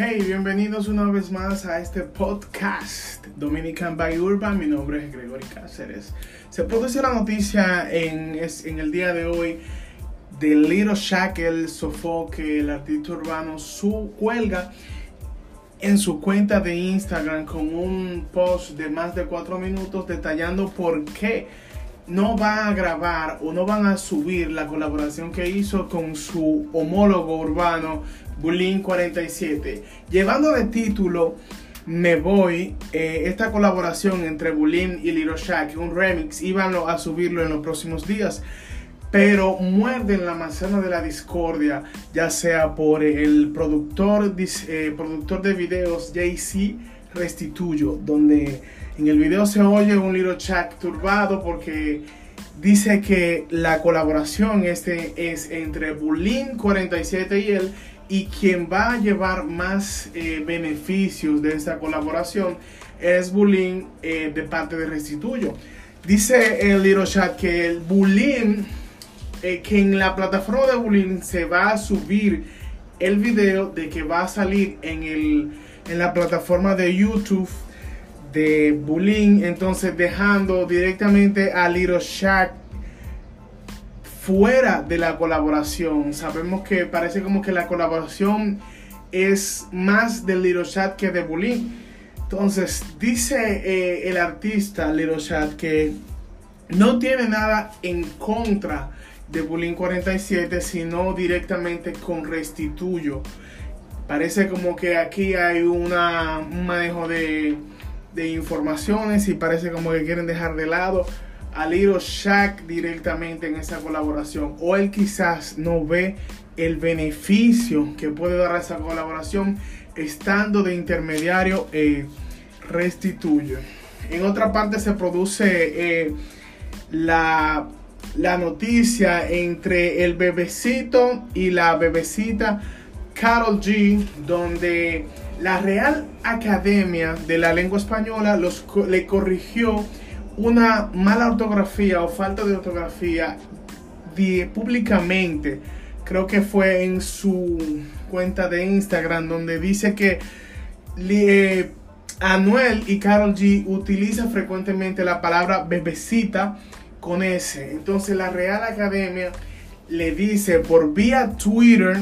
Hey, bienvenidos una vez más a este podcast Dominican by Urban. Mi nombre es Gregory Cáceres. Se produce la noticia en, el día de hoy de Little Shackle Sofoque, el artista urbano, su cuelga en su cuenta de Instagram con un post de más de cuatro minutos detallando por qué no va a grabar o no van a subir la colaboración que hizo con su homólogo urbano Bulín 47, llevando de título Me Voy, eh, esta colaboración entre Bulín y Little Shack, un remix, iban a subirlo en los próximos días. Pero muerden la manzana de la discordia, ya sea por el productor, eh, productor de videos JC Restituyo, donde en el video se oye un Little Shack turbado porque dice que la colaboración este es entre Bulín 47 y él y quien va a llevar más eh, beneficios de esta colaboración es Bulín eh, de parte de Restituyo. Dice el Little Chat que el Bulín, eh, que en la plataforma de Bulín se va a subir el video de que va a salir en, el, en la plataforma de YouTube de Bulín, entonces dejando directamente a Little Shack fuera de la colaboración. Sabemos que parece como que la colaboración es más de Little Chat que de Bullying. Entonces, dice eh, el artista Little Chat que no tiene nada en contra de Bullying 47, sino directamente con Restituyo. Parece como que aquí hay una, un manejo de, de informaciones y parece como que quieren dejar de lado a Little Shaq directamente en esa colaboración o él quizás no ve el beneficio que puede dar a esa colaboración estando de intermediario eh, restituye. En otra parte se produce eh, la, la noticia entre el bebecito y la bebecita Carol G, donde la Real Academia de la Lengua Española los, le corrigió una mala ortografía o falta de ortografía públicamente, creo que fue en su cuenta de Instagram, donde dice que eh, Anuel y Carol G utilizan frecuentemente la palabra bebecita con S. Entonces la Real Academia le dice por vía Twitter,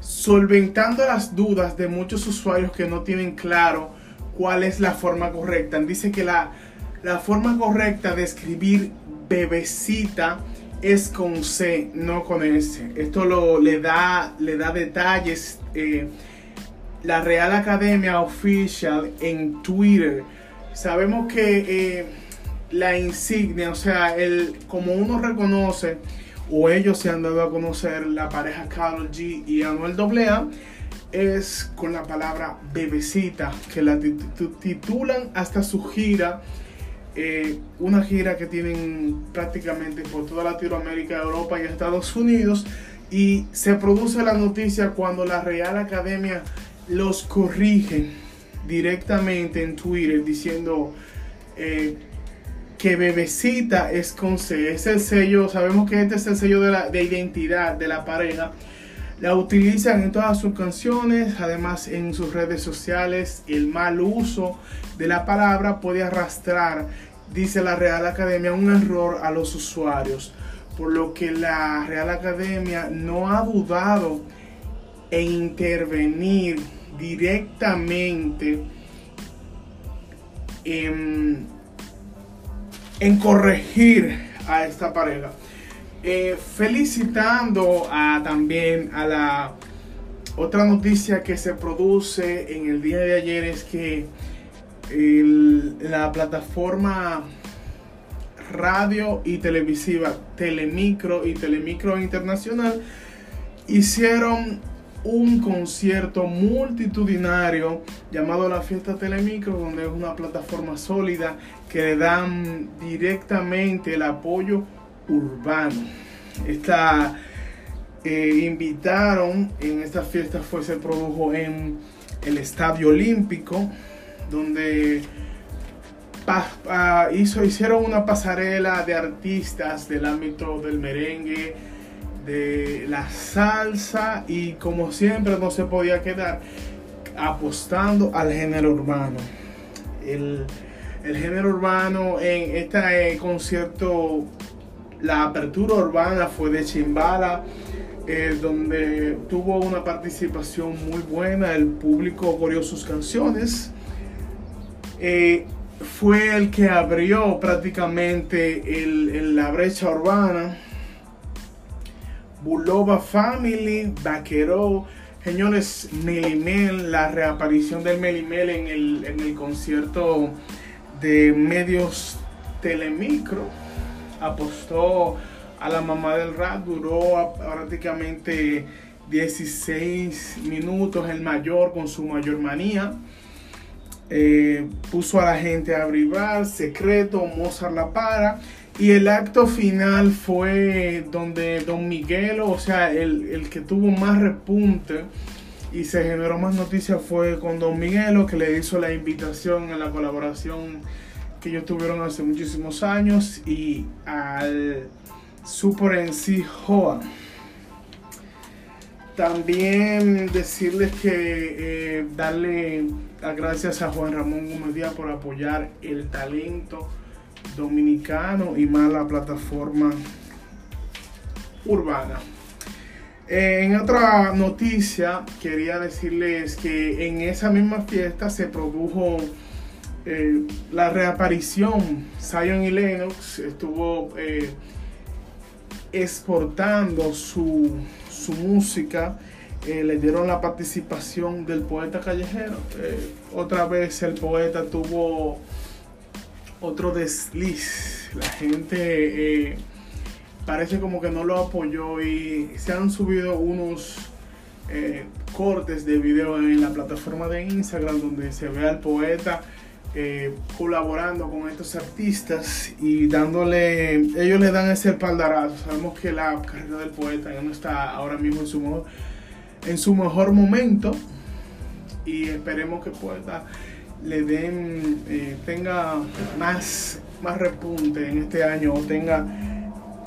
solventando las dudas de muchos usuarios que no tienen claro cuál es la forma correcta. Dice que la, la forma correcta de escribir bebecita es con C, no con S. Esto lo, le, da, le da detalles. Eh, la Real Academia Official en Twitter. Sabemos que eh, la insignia, o sea, el, como uno reconoce, o ellos se han dado a conocer, la pareja Carol G y Anuel AA, es con la palabra bebecita, que la titulan hasta su gira. Eh, una gira que tienen prácticamente por toda Latinoamérica, Europa y Estados Unidos. Y se produce la noticia cuando la Real Academia los corrige directamente en Twitter diciendo eh, que bebecita es con C. Es el sello, sabemos que este es el sello de, la, de identidad de la pareja la utilizan en todas sus canciones, además en sus redes sociales. El mal uso de la palabra puede arrastrar, dice la Real Academia, un error a los usuarios. Por lo que la Real Academia no ha dudado en intervenir directamente en, en corregir a esta pareja. Eh, felicitando a, también a la otra noticia que se produce en el día de ayer es que la plataforma radio y televisiva Telemicro y Telemicro Internacional hicieron un concierto multitudinario llamado la Fiesta Telemicro, donde es una plataforma sólida que le dan directamente el apoyo urbano. Esta eh, invitaron en esta fiesta fue se produjo en el Estadio Olímpico donde hizo, hicieron una pasarela de artistas del ámbito del merengue, de la salsa y como siempre no se podía quedar apostando al género urbano. El, género urbano en este concierto, la apertura urbana fue de Chimbala, eh, donde tuvo una participación muy buena, el público corrió sus canciones. Eh, fue el que abrió prácticamente el, la brecha urbana. Bulova Family, Vaquero, señores, Melimel, la reaparición del Melimel en el, en el concierto de medios Telemicro, apostó a la mamá del rap, duró prácticamente 16 minutos el mayor con su mayor manía. Eh, puso a la gente a abrigar, secreto, Mozart la para. Y el acto final fue donde Don Miguel, o sea, el, que tuvo más repunte y se generó más noticia fue con Don Miguelo, que le hizo la invitación a la colaboración que ellos tuvieron hace muchísimos años, y al Super en sí Joa. También decirles que eh, darle gracias a Juan Ramón Gómez Díaz por apoyar el talento dominicano y más la plataforma urbana. Eh, en otra noticia, quería decirles que en esa misma fiesta se produjo eh, la reaparición. Zion y Lennox estuvo exportando su su música, eh, le dieron la participación del poeta callejero. Eh, otra vez el poeta tuvo otro desliz. La gente eh, parece como que no lo apoyó y se han subido unos cortes de video en la plataforma de Instagram donde se ve al poeta colaborando con estos artistas y dándole, ellos le dan ese espaldarazo. Sabemos que la carrera del poeta ya no está ahora mismo en su mejor, en su mejor momento y esperemos que poeta le den, eh, tenga más, más repunte en este año o tenga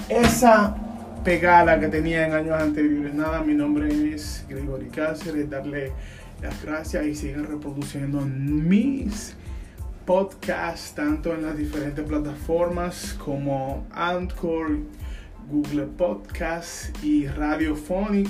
esa pegada que tenía en años anteriores. Nada, mi nombre es Gregory Cáceres, darle las gracias y sigan reproduciendo mis podcast tanto en las diferentes plataformas como Anchor, Google Podcast y Radiophonic.